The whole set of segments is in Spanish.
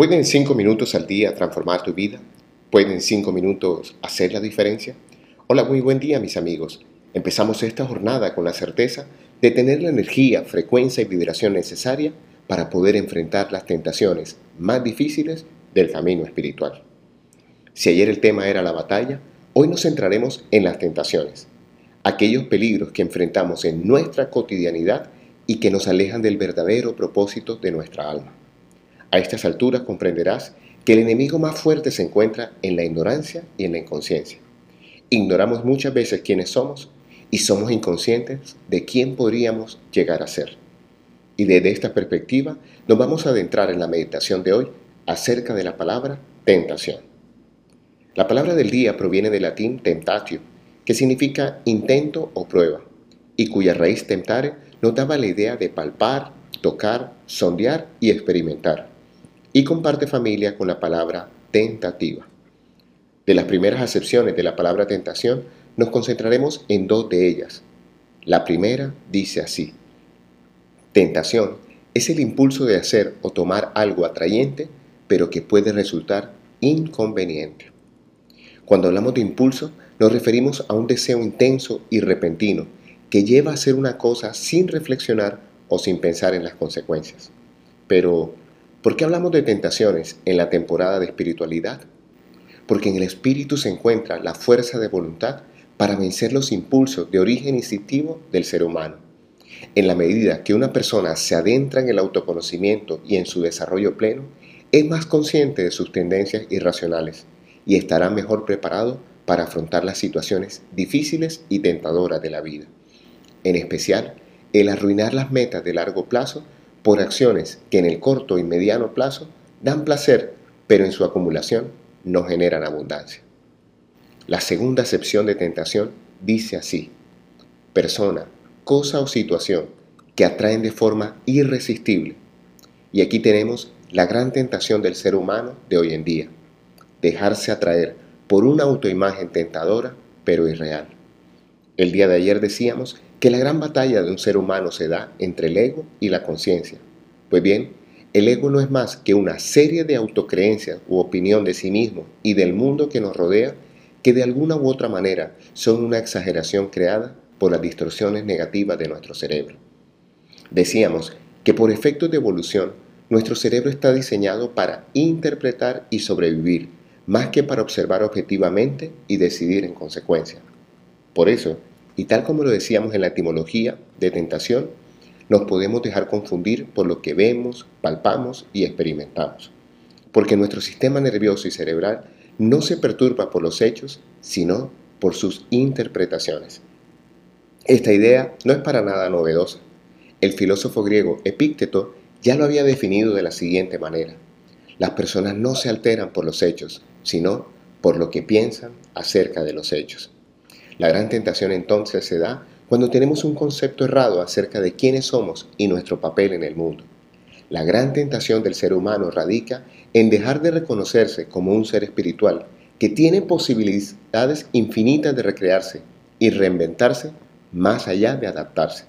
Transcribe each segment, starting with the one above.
¿Pueden cinco minutos al día transformar tu vida? ¿Pueden cinco minutos hacer la diferencia? Hola, muy buen día mis amigos. Empezamos esta jornada con la certeza de tener la energía, frecuencia y vibración necesaria para poder enfrentar las tentaciones más difíciles del camino espiritual. Si ayer el tema era la batalla, hoy nos centraremos en las tentaciones, aquellos peligros que enfrentamos en nuestra cotidianidad y que nos alejan del verdadero propósito de nuestra alma. A estas alturas comprenderás que el enemigo más fuerte se encuentra en la ignorancia y en la inconsciencia. Ignoramos muchas veces quiénes somos y somos inconscientes de quién podríamos llegar a ser. Y desde esta perspectiva nos vamos a adentrar en la meditación de hoy acerca de la palabra tentación. La palabra del día proviene del latín temptatio, que significa intento o prueba, y cuya raíz temptare nos daba la idea de palpar, tocar, sondear y experimentar y comparte familia con la palabra tentativa. De las primeras acepciones de la palabra tentación, nos concentraremos en dos de ellas. La primera dice así, tentación es el impulso de hacer o tomar algo atrayente, pero que puede resultar inconveniente. Cuando hablamos de impulso, nos referimos a un deseo intenso y repentino que lleva a hacer una cosa sin reflexionar o sin pensar en las consecuencias. Pero, ¿Por qué hablamos de tentaciones en la temporada de espiritualidad? Porque en el espíritu se encuentra la fuerza de voluntad para vencer los impulsos de origen instintivo del ser humano. En la medida que una persona se adentra en el autoconocimiento y en su desarrollo pleno, es más consciente de sus tendencias irracionales y estará mejor preparado para afrontar las situaciones difíciles y tentadoras de la vida. En especial, el arruinar las metas de largo plazo por acciones que en el corto y mediano plazo dan placer, pero en su acumulación no generan abundancia. La segunda acepción de tentación dice así, persona, cosa o situación que atraen de forma irresistible. Y aquí tenemos la gran tentación del ser humano de hoy en día, dejarse atraer por una autoimagen tentadora pero irreal. El día de ayer decíamos que la gran batalla de un ser humano se da entre el ego y la conciencia. Pues bien, el ego no es más que una serie de autocreencias u opinión de sí mismo y del mundo que nos rodea que de alguna u otra manera son una exageración creada por las distorsiones negativas de nuestro cerebro. Decíamos que por efectos de evolución, nuestro cerebro está diseñado para interpretar y sobrevivir, más que para observar objetivamente y decidir en consecuencia. Por eso, y tal como lo decíamos en la etimología de tentación, nos podemos dejar confundir por lo que vemos, palpamos y experimentamos. Porque nuestro sistema nervioso y cerebral no se perturba por los hechos, sino por sus interpretaciones. Esta idea no es para nada novedosa. El filósofo griego Epícteto ya lo había definido de la siguiente manera. Las personas no se alteran por los hechos, sino por lo que piensan acerca de los hechos. La gran tentación entonces se da cuando tenemos un concepto errado acerca de quiénes somos y nuestro papel en el mundo. La gran tentación del ser humano radica en dejar de reconocerse como un ser espiritual que tiene posibilidades infinitas de recrearse y reinventarse más allá de adaptarse.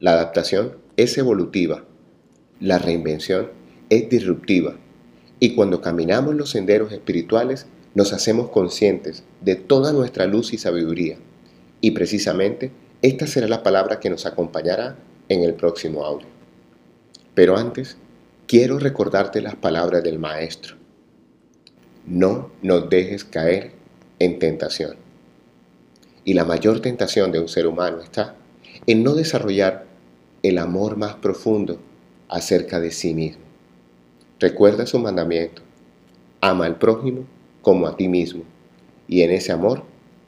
La adaptación es evolutiva, la reinvención es disruptiva y cuando caminamos los senderos espirituales nos hacemos conscientes de toda nuestra luz y sabiduría. Y precisamente esta será la palabra que nos acompañará en el próximo audio. Pero antes, quiero recordarte las palabras del Maestro. No nos dejes caer en tentación. Y la mayor tentación de un ser humano está en no desarrollar el amor más profundo acerca de sí mismo. Recuerda su mandamiento. Ama al prójimo como a ti mismo. Y en ese amor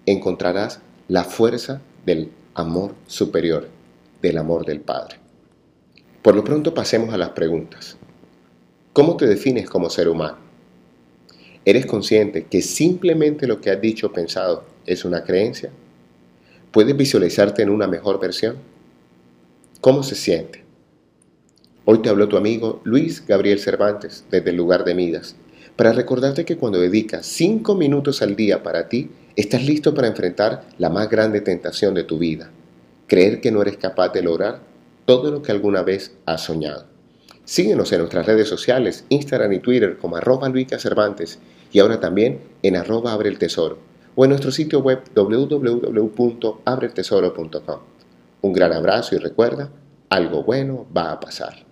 encontrarás la fuerza del amor superior, del amor del Padre. Por lo pronto pasemos a las preguntas. ¿Cómo te defines como ser humano? ¿Eres consciente que simplemente lo que has dicho o pensado es una creencia? ¿Puedes visualizarte en una mejor versión? ¿Cómo se siente? Hoy te habló tu amigo Luis Gabriel Cervantes desde el lugar de Midas para recordarte que cuando dedicas 5 minutos al día para ti, estás listo para enfrentar la más grande tentación de tu vida, creer que no eres capaz de lograr todo lo que alguna vez has soñado. Síguenos en nuestras redes sociales, Instagram y Twitter como arroba Luica Cervantes y ahora también en arroba Abre el Tesoro o en nuestro sitio web www.abreeltesoro.com. Un gran abrazo y recuerda, algo bueno va a pasar.